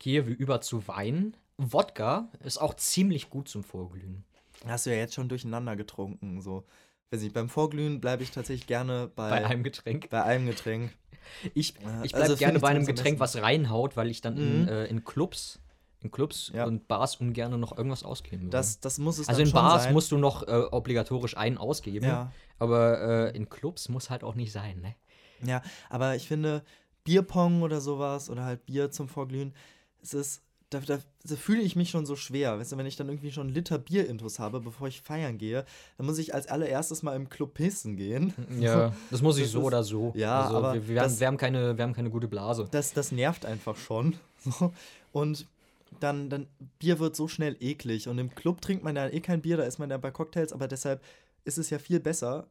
Gehe wie über zu Wein. Wodka ist auch ziemlich gut zum Vorglühen. Hast du ja jetzt schon durcheinander getrunken. So. Weiß nicht, beim Vorglühen bleibe ich tatsächlich gerne bei, Bei einem Getränk. bei einem Getränk. Ich, Ja, ich also bleibe find gerne bei einem Getränk, was reinhaut, weil ich dann in, Mhm. äh, in Clubs, in Clubs Ja. und Bars ungern noch irgendwas ausgeben würde. Das, das muss es also in Bars sein. musst du noch äh, obligatorisch einen ausgeben, Ja. aber äh, in Clubs muss halt auch nicht sein, ne? Ja, aber ich finde, Bierpong oder sowas oder halt Bier zum Vorglühen, es ist, da, da, da fühle ich mich schon so schwer. Weißt du, wenn ich dann irgendwie schon einen Liter Bier-Intus habe, bevor ich feiern gehe, dann muss ich als allererstes mal im Club pissen gehen. Ja, (laughs) das muss ich Das so ist- oder so. Ja, also aber wir, wir, haben, das- wir, haben keine, wir haben keine gute Blase. Das, das nervt einfach schon. (laughs) So. Und dann, dann, Bier wird so schnell eklig. Und im Club trinkt man ja eh kein Bier, da ist man ja bei Cocktails, aber deshalb ist es ja viel besser,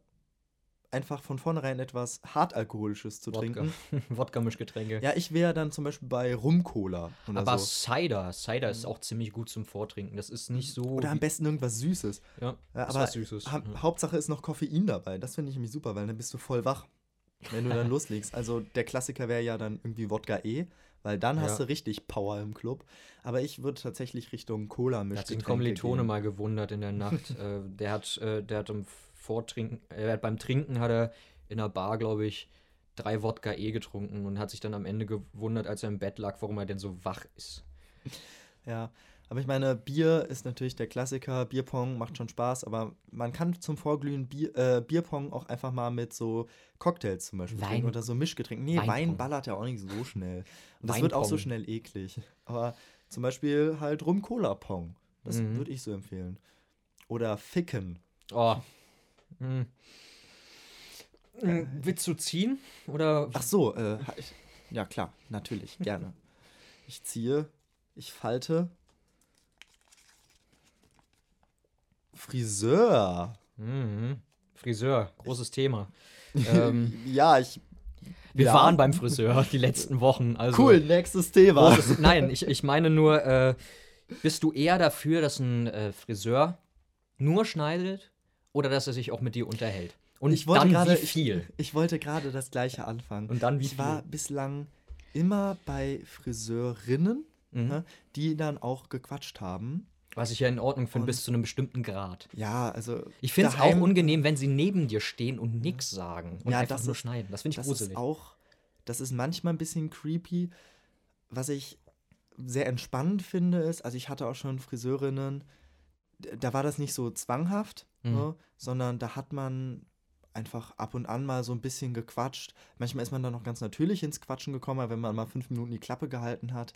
einfach von vornherein etwas Hartalkoholisches zu Wodka. trinken. (laughs) Wodka-Mischgetränke. Ja, ich wäre dann zum Beispiel bei Rum-Cola Aber so. Cider, Cider ist auch ziemlich gut zum Vortrinken. Das ist nicht so. Oder am besten irgendwas Süßes. Ja, Ja, aber was Süßes. Ha ja. Hauptsache ist noch Koffein dabei. Das finde ich nämlich super, weil dann bist du voll wach, wenn du dann (laughs) loslegst. Also der Klassiker wäre ja dann irgendwie Wodka E, weil dann hast Ja. du richtig Power im Club. Aber ich würde tatsächlich Richtung Cola Da hat sich ein Mischgetränke Kommilitone mal gewundert in der Nacht. (laughs) äh, der hat, äh, der hat Vortrinken, äh, beim Trinken hat er in einer Bar, glaube ich, drei Wodka E getrunken und hat sich dann am Ende gewundert, als er im Bett lag, warum er denn so wach ist. Ja, aber ich meine, Bier ist natürlich der Klassiker. Bierpong macht schon Spaß, aber man kann zum Vorglühen Bier, äh, Bierpong auch einfach mal mit so Cocktails zum Beispiel Wein- trinken oder so Mischgetränken. Nee, Wein Weinpong. ballert ja auch nicht so schnell. Und das wird auch so Weinpong. schnell eklig. Aber zum Beispiel halt Rum-Cola-Pong. Das Mhm. würde ich so empfehlen. Oder Ficken. Oh. Hm. Hm, Willst du ziehen? Oder Ach so, äh, ich, ja klar, natürlich, (laughs) gerne. Ich ziehe, ich falte. Friseur. Mhm. Friseur, großes Thema. (laughs) ähm, Ja, ich. wir ja. waren beim Friseur die letzten Wochen. Also Cool, nächstes Thema. Großes, nein, ich, ich meine nur, äh, bist du eher dafür, dass ein äh, Friseur nur schneidet oder dass er sich auch mit dir unterhält? Und ich wollte dann gerade, wie viel? Ich, ich wollte gerade das gleiche anfangen. Und dann wie ich war viel? bislang immer bei Friseurinnen, Mhm. ne, die dann auch gequatscht haben. Was ich ja in Ordnung finde, bis zu einem bestimmten Grad. Ja, also. Ich finde es auch unangenehm, wenn sie neben dir stehen und nichts sagen und Ja, einfach das nur ist- schneiden. Das finde ich das gruselig. ist auch, das ist manchmal ein bisschen creepy. Was ich sehr entspannend finde, ist, also ich hatte auch schon Friseurinnen, da war das nicht so zwanghaft, Mhm. ne, sondern da hat man einfach ab und an mal so ein bisschen gequatscht. Manchmal ist man dann noch ganz natürlich ins Quatschen gekommen, aber wenn man mal fünf Minuten die Klappe gehalten hat,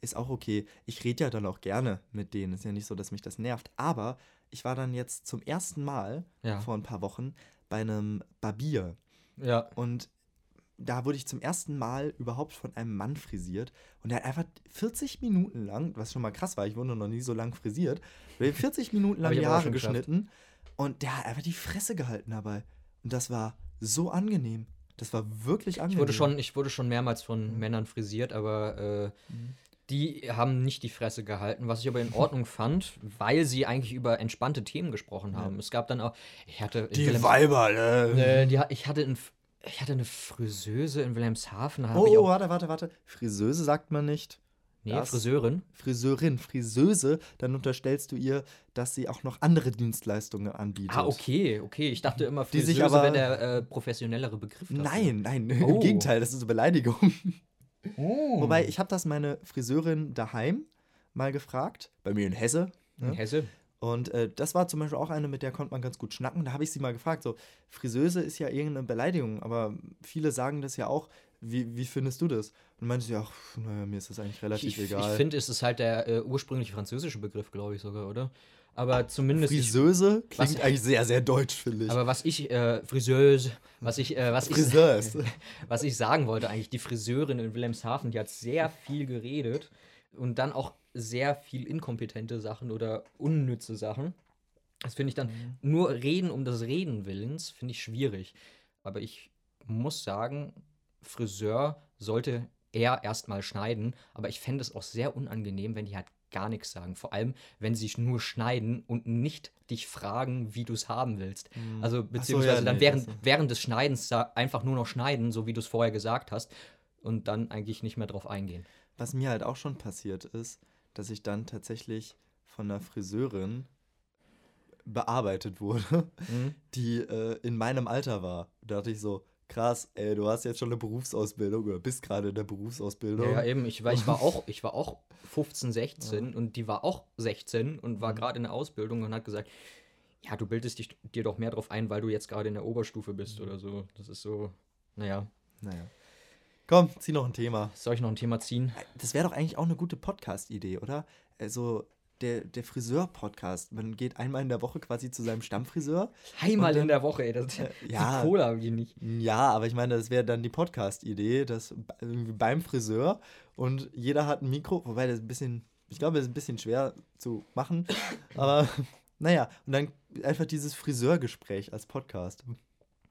ist auch okay. Ich rede ja dann auch gerne mit denen. Ist ja nicht so, dass mich das nervt. Aber ich war dann jetzt zum ersten Mal Ja. vor ein paar Wochen bei einem Barbier. ja. Und da wurde ich zum ersten Mal überhaupt von einem Mann frisiert. Und er hat einfach 40 Minuten lang, was schon mal krass war, ich wurde noch nie so lang frisiert, der hat 40 Minuten (laughs) lang die Haare geschnitten. Und der hat einfach die Fresse gehalten dabei. Und das war so angenehm. Das war wirklich angenehm. Ich wurde, schon, ich wurde schon mehrmals von Männern frisiert, aber äh, Mhm. die haben nicht die Fresse gehalten, was ich aber in (laughs) Ordnung fand, weil sie eigentlich über entspannte Themen gesprochen haben. Es gab dann auch, ich hatte Die Wilhelm- Weiber, ne? äh, die, ich hatte ein, F- ich hatte eine Friseuse in Wilhelmshaven, da Oh, ich oh, warte, warte, warte. Friseuse sagt man nicht. nee, das- Friseurin. Friseurin, Friseuse, dann unterstellst du ihr, dass sie auch noch andere Dienstleistungen anbietet. Ah, okay, okay, ich dachte immer, Die sich Friseuse aber- wäre der äh, professionellere Begriff. dafür. Nein, nein, (laughs) Oh. im Gegenteil, das ist eine Beleidigung. Oh. Wobei, ich habe das meine Friseurin daheim mal gefragt, bei mir in Hesse. in Hesse. Und äh, das war zum Beispiel auch eine, mit der konnte man ganz gut schnacken. Da habe ich sie mal gefragt, so, Friseuse ist ja irgendeine Beleidigung, aber viele sagen das ja auch. Wie, wie findest du das? Und meinte sie, ach, naja, mir ist das eigentlich Ich, relativ ich, ich egal. finde, es ist halt der äh, ursprüngliche französische Begriff, glaube ich sogar, oder? Aber zumindest. ich, Friseuse Was- klingt eigentlich sehr, sehr deutsch, finde ich. aber was ich, äh, Friseuse, was ich, äh, was ich, Friseurs. (laughs) was ich sagen wollte, eigentlich, die Friseurin in Wilhelmshaven, die hat sehr viel geredet und dann auch sehr viel inkompetente Sachen oder unnütze Sachen. Das finde ich dann nur reden um des Reden Willens, finde ich schwierig. Aber ich muss sagen, Friseur sollte er erstmal schneiden, aber ich fände es auch sehr unangenehm, wenn die halt gar nichts sagen. Vor allem, wenn sie nur schneiden und nicht dich fragen, wie du es haben willst. Also beziehungsweise ja, dann nee, während, das- während des Schneidens einfach nur noch schneiden, so wie du es vorher gesagt hast, und dann eigentlich nicht mehr drauf eingehen. Was mir halt auch schon passiert ist, dass ich dann tatsächlich von einer Friseurin bearbeitet wurde, Mhm. die äh, in meinem Alter war. Da dachte ich so, krass, ey, du hast jetzt schon eine Berufsausbildung oder bist gerade in der Berufsausbildung. Ja, ja, eben. Ich war, ich war (laughs) auch, ich war auch 15, 16 und die war auch 16 und Mhm. war gerade in der Ausbildung und hat gesagt, ja, du bildest dich, dir doch mehr drauf ein, weil du jetzt gerade in der Oberstufe bist Mhm. oder so. Das ist so, naja. Naja. Komm, zieh noch ein Thema. Soll ich noch ein Thema ziehen? Das wäre doch eigentlich auch eine gute Podcast-Idee, oder? Also, der, der Friseur-Podcast. Man geht einmal in der Woche quasi zu seinem Stammfriseur. Einmal dann- in der Woche, ey. Das ist Äh, die ja. Cola wie nicht. Ja, aber ich meine, das wäre dann die Podcast-Idee, irgendwie beim Friseur und jeder hat ein Mikro, wobei das ein bisschen, ich glaube, das ist ein bisschen schwer zu machen, aber (laughs) naja, und dann einfach dieses Friseurgespräch als Podcast.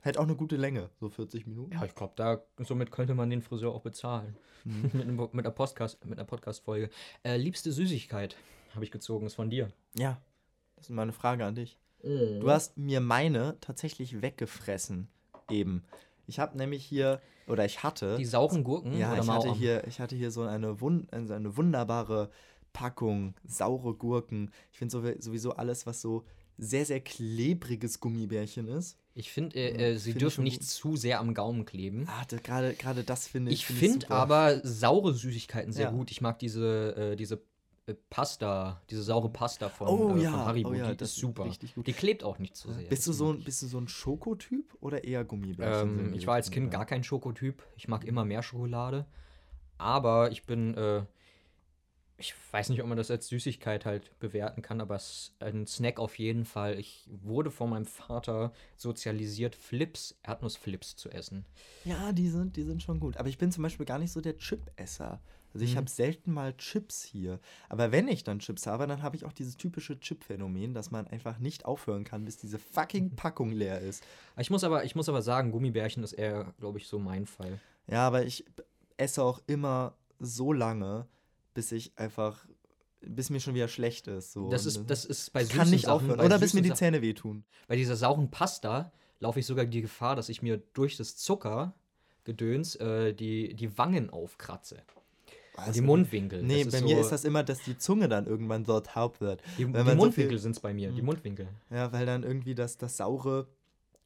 Hätte auch eine gute Länge, so 40 Minuten. Ja, ich glaube, da somit könnte man den Friseur auch bezahlen. Mhm. (laughs) mit, einem, mit einer Podcast, mit einer Podcast-Folge. Äh, liebste Süßigkeit habe ich gezogen, ist von dir. Ja, das ist meine Frage an dich. Du hast mir meine tatsächlich weggefressen eben. Ich habe nämlich hier, oder ich hatte, die sauren Gurken ja, ich hatte, hier, ich hatte hier so eine, wun also eine wunderbare Packung saure Gurken. Ich finde sowie- sowieso alles, was so sehr, sehr klebriges Gummibärchen ist. Ich finde, äh, äh, sie find dürfen nicht zu sehr am Gaumen kleben. Ah, gerade gerade das finde ich. ich find finde super. aber saure Süßigkeiten sehr Ja. gut. Ich mag diese, äh, diese äh, Pasta, diese saure Pasta von, Oh äh, ja, von Haribo. oh ja, die das ist ist super. gut. Die klebt auch nicht so sehr. Bist du so ein, bist du so ein Schokotyp oder eher Gummibärchen? Ähm, ich war als Kind gar kein Schokotyp. Ich mag immer mehr Schokolade. Aber ich bin, äh, ich weiß nicht, ob man das als Süßigkeit halt bewerten kann, aber es ist ein Snack auf jeden Fall. Ich wurde von meinem Vater sozialisiert, Flips, Erdnussflips zu essen. Ja, die sind, die sind schon gut. Aber ich bin zum Beispiel gar nicht so der Chip-Esser. Also ich Mhm. habe selten mal Chips hier. Aber wenn ich dann Chips habe, dann habe ich auch dieses typische Chip-Phänomen, dass man einfach nicht aufhören kann, bis diese fucking Packung leer ist. Ich muss aber, ich muss aber sagen, Gummibärchen ist eher, glaube ich, so mein Fall. Ja, aber ich esse auch immer so lange, bis ich einfach, bis mir schon wieder schlecht ist. So. Das ist, das ist bei süßen kann nicht Sachen, aufhören. Oder bis mir die Zähne wehtun. Bei dieser sauren Pasta laufe ich sogar die Gefahr, dass ich mir durch das Zuckergedöns äh, die, die Wangen aufkratze. Und die Mundwinkel. Nee, bei mir so- ist das immer, dass die Zunge dann irgendwann so taub wird. Die, die so Mundwinkel viel- sind es bei mir, die Mhm. Mundwinkel. Ja, weil dann irgendwie das, das Saure,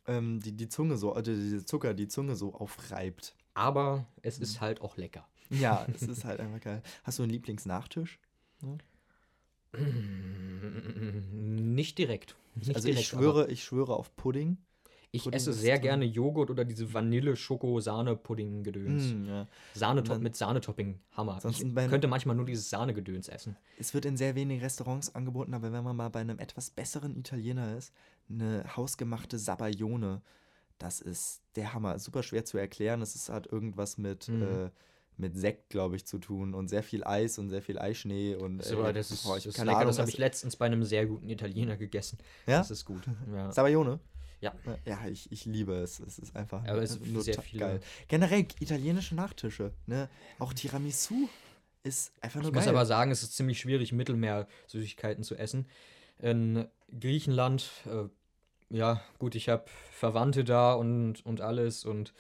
ähm, die, die Zunge so, also dieser Zucker die Zunge so aufreibt. Aber es ist halt auch lecker. Ja, es ist halt einfach geil. Hast du einen Lieblingsnachtisch? Nicht direkt. Nicht also ich direkt, schwöre, aber ich schwöre auf Pudding. ich Pudding esse sehr gerne Joghurt oder diese Vanille-Schoko-Sahne-Pudding-Gedöns. Mm, ja. Sahne Und mit Sahnetopping, Hammer. Sonst ich könnte manchmal nur dieses Sahnegedöns essen. Es wird in sehr wenigen Restaurants angeboten, aber wenn man mal bei einem etwas besseren Italiener ist, eine hausgemachte Sabayone, das ist der Hammer. Super schwer zu erklären. Es ist, hat irgendwas mit, Mhm. äh, mit Sekt, glaube ich, zu tun und sehr viel Eis und sehr viel Eischnee und aber, äh, das ist, boah, ich das ist lecker. Ahnung, das habe ich letztens bei einem sehr guten Italiener gegessen. Ja? Das ist gut. (laughs) Ja. Sabayone? Ja. Ja, ich, ich liebe es. Es ist einfach Aber es ist nur sehr viele- geil. Generell italienische Nachtische, ne? Auch Tiramisu ist einfach nur Ich geil. muss aber sagen, es ist ziemlich schwierig, Mittelmeer-Süßigkeiten zu essen. In Griechenland, äh, ja, gut, ich habe Verwandte da und, und alles und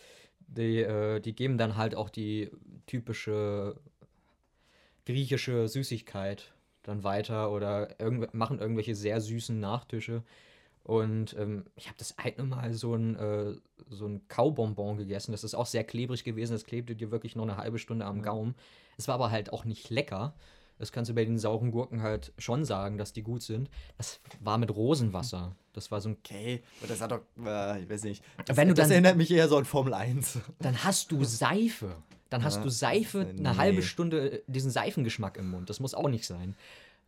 die, äh, die geben dann halt auch die typische griechische Süßigkeit dann weiter oder irgendw machen irgendwelche sehr süßen Nachtische. Und ähm, ich habe das eine Mal so ein, äh, so ein Kaubonbon gegessen. Das ist auch sehr klebrig gewesen. Das klebte dir wirklich noch eine halbe Stunde am Ja. Gaumen. Es war aber halt auch nicht lecker. Das kannst du bei den sauren Gurken halt schon sagen, dass die gut sind. Das war mit Rosenwasser. Das war so ein. Okay, und das hat doch, äh, ich weiß nicht. Das, Wenn du das dann- erinnert mich eher so an Formel 1. Dann hast du Seife. Dann hast Ja, du Seife, eine halbe. Stunde äh, diesen Seifengeschmack im Mund. Das muss auch nicht sein.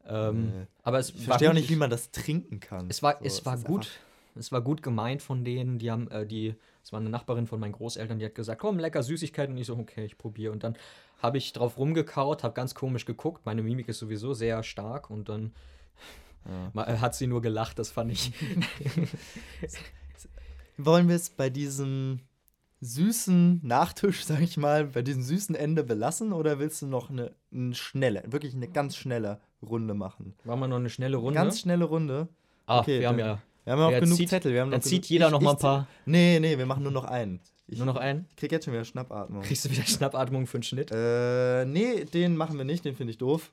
Ähm, Nee. Aber es Ich war verstehe auch nicht, wie man das trinken kann. Es war, So, es war gut. einfach- Es war gut gemeint von denen, die haben, äh, die, es war eine Nachbarin von meinen Großeltern, die hat gesagt, komm, lecker Süßigkeiten. Und ich so, okay, ich probiere. Und dann habe ich drauf rumgekaut, habe ganz komisch geguckt. Meine Mimik ist sowieso sehr stark und dann Ja. (laughs) äh, hat sie nur gelacht, das fand ich. (laughs) Wollen wir es bei diesem süßen Nachtisch, sag ich mal, bei diesem süßen Ende belassen oder willst du noch eine, eine schnelle, wirklich eine ganz schnelle Runde machen? War mal noch eine schnelle Runde. Ganz schnelle Runde. ah, okay, wir haben ja. Wir haben ja auch genug zieht- Zettel. Wir haben Dann noch zieht jeder ich- noch mal ein ich- paar. Nee, nee, wir machen nur noch einen. Ich Nur noch einen? krieg jetzt schon wieder Schnappatmung. Kriegst du wieder Schnappatmung für einen Schnitt? Äh, nee, den machen wir nicht, den finde ich doof.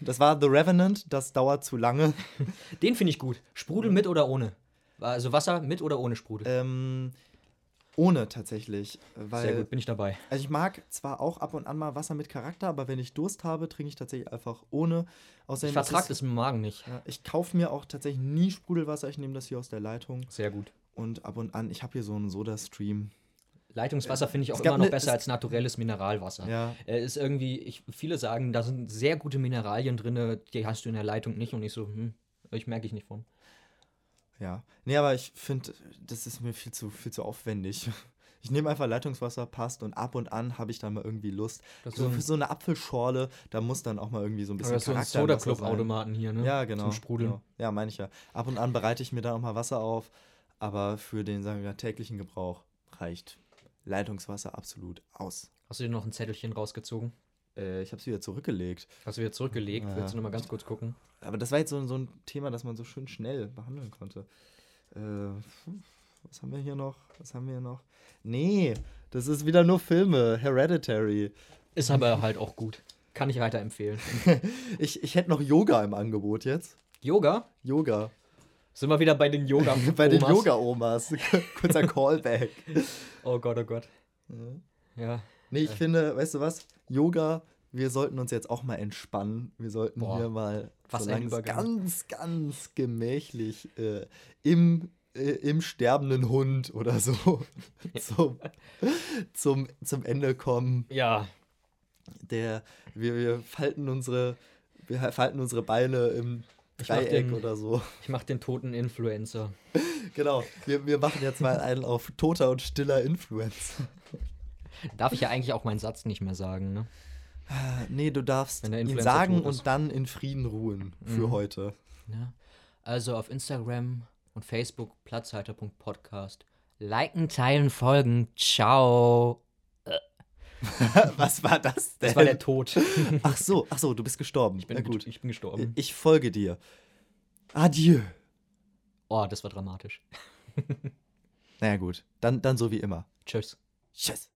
das war The Revenant, das dauert zu lange. (laughs) Den finde ich gut. Sprudel mit oder ohne? Also Wasser mit oder ohne Sprudel? Ähm, ohne tatsächlich. Weil, Sehr gut, bin ich dabei. Also ich mag zwar auch ab und an mal Wasser mit Charakter, aber wenn ich Durst habe, trinke ich tatsächlich einfach ohne. Außerdem Ich vertrag ist das im Magen nicht. Ja, ich kaufe mir auch tatsächlich nie Sprudelwasser, ich nehme das hier aus der Leitung. Sehr gut. Und ab und an, ich habe hier so einen Soda-Stream. Leitungswasser finde ich auch Es immer noch ne- besser es- als naturelles Mineralwasser. Ja, Äh, ist irgendwie, ich, viele sagen, da sind sehr gute Mineralien drin, die hast du in der Leitung nicht und ich so, hm, ich merke ich nicht von. Ja. Nee, aber ich finde, das ist mir viel zu, viel zu aufwendig. (laughs) Ich nehme einfach Leitungswasser, passt und ab und an habe ich dann mal irgendwie Lust. So für so eine Apfelschorle, da muss dann auch mal irgendwie so ein bisschen das ist so ein Charakter Soda Automaten hier, ne? Ja, genau. Zum Sprudeln. Genau. Ja, meine ich ja. Ab und an bereite ich mir dann auch mal Wasser auf. Aber für den, sagen wir, täglichen Gebrauch reicht Leitungswasser absolut aus. Hast du dir noch ein Zettelchen rausgezogen? Äh, ich habe es wieder zurückgelegt. Hast du wieder zurückgelegt? Ja. Willst du noch mal ganz kurz gucken? Aber das war jetzt so, so ein Thema, das man so schön schnell behandeln konnte. Äh, was haben wir hier noch? Was haben wir hier noch? Nee, das ist wieder nur Filme. Hereditary. Ist aber halt auch gut. Kann ich weiterempfehlen. (laughs) Ich, ich hätte noch Yoga im Angebot jetzt. Yoga? Yoga. Sind wir wieder bei den Yoga? (laughs) Bei den Omas? Yoga-Omas. (laughs) Kurzer Callback. Oh Gott, oh Gott. Ja. Ja. Nee, ich finde, weißt du was? Yoga, wir sollten uns jetzt auch mal entspannen. Wir sollten Boah, hier mal was ganz, ganz gemächlich äh, im, äh, im sterbenden Hund oder so (laughs) zum, zum, zum Ende kommen. Ja. Der, wir, wir falten unsere, wir falten unsere Beine im Dreieck den- oder so. Ich mach den toten Influencer. (laughs) Genau. Wir, wir machen jetzt mal einen auf toter und stiller Influencer. (laughs) Darf ich ja eigentlich auch meinen Satz nicht mehr sagen, ne? Nee, du darfst ihn sagen und dann in Frieden ruhen für Mhm. heute. Ja. Also auf Instagram und Facebook platzhalter.podcast. Liken, teilen, folgen. Ciao. (laughs) Was war das denn? Das war der Tod. (laughs) ach so, ach so, du bist gestorben. Ich bin, Na gut. Ich bin gestorben. Ich folge dir. Adieu. Oh, das war dramatisch. (laughs) Naja gut, dann, dann so wie immer. Tschüss. Tschüss.